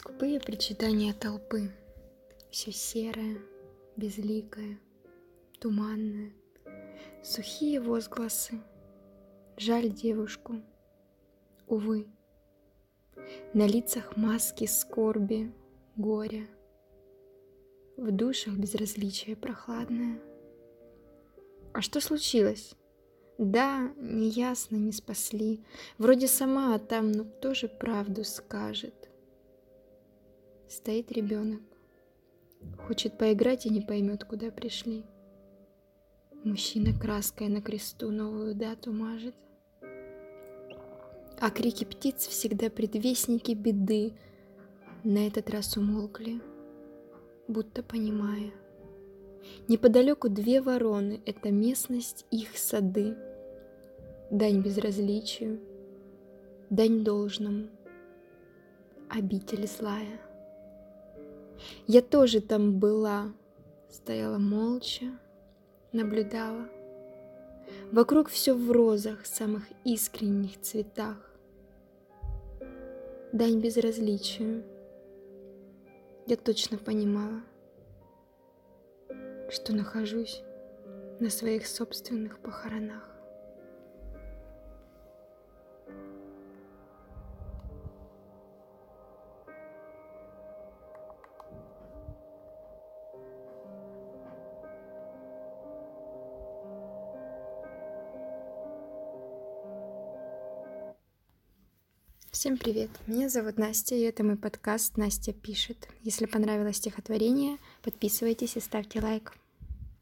Скупые причитания толпы. Все серое, безликое, туманное. Сухие возгласы. Жаль девушку. Увы. На лицах маски скорби, горя. В душах безразличие прохладное. А что случилось? Да, неясно, не спасли. Вроде сама, а там, ну кто же правду скажет? Стоит ребенок. Хочет поиграть и не поймет, куда пришли. Мужчина краской на кресту новую дату мажет. А крики птиц всегда предвестники беды На этот раз умолкли, будто понимая. Неподалеку две вороны — это местность их сады. Дань безразличию, дань должному, обитель злая — я тоже там была, стояла молча, наблюдала. Вокруг все в розах, самых искренних цветах. Дань безразличию. Я точно понимала, что нахожусь на своих собственных похоронах. Всем привет! Меня зовут Настя, и это мой подкаст «Настя пишет». Если понравилось стихотворение, подписывайтесь и ставьте лайк.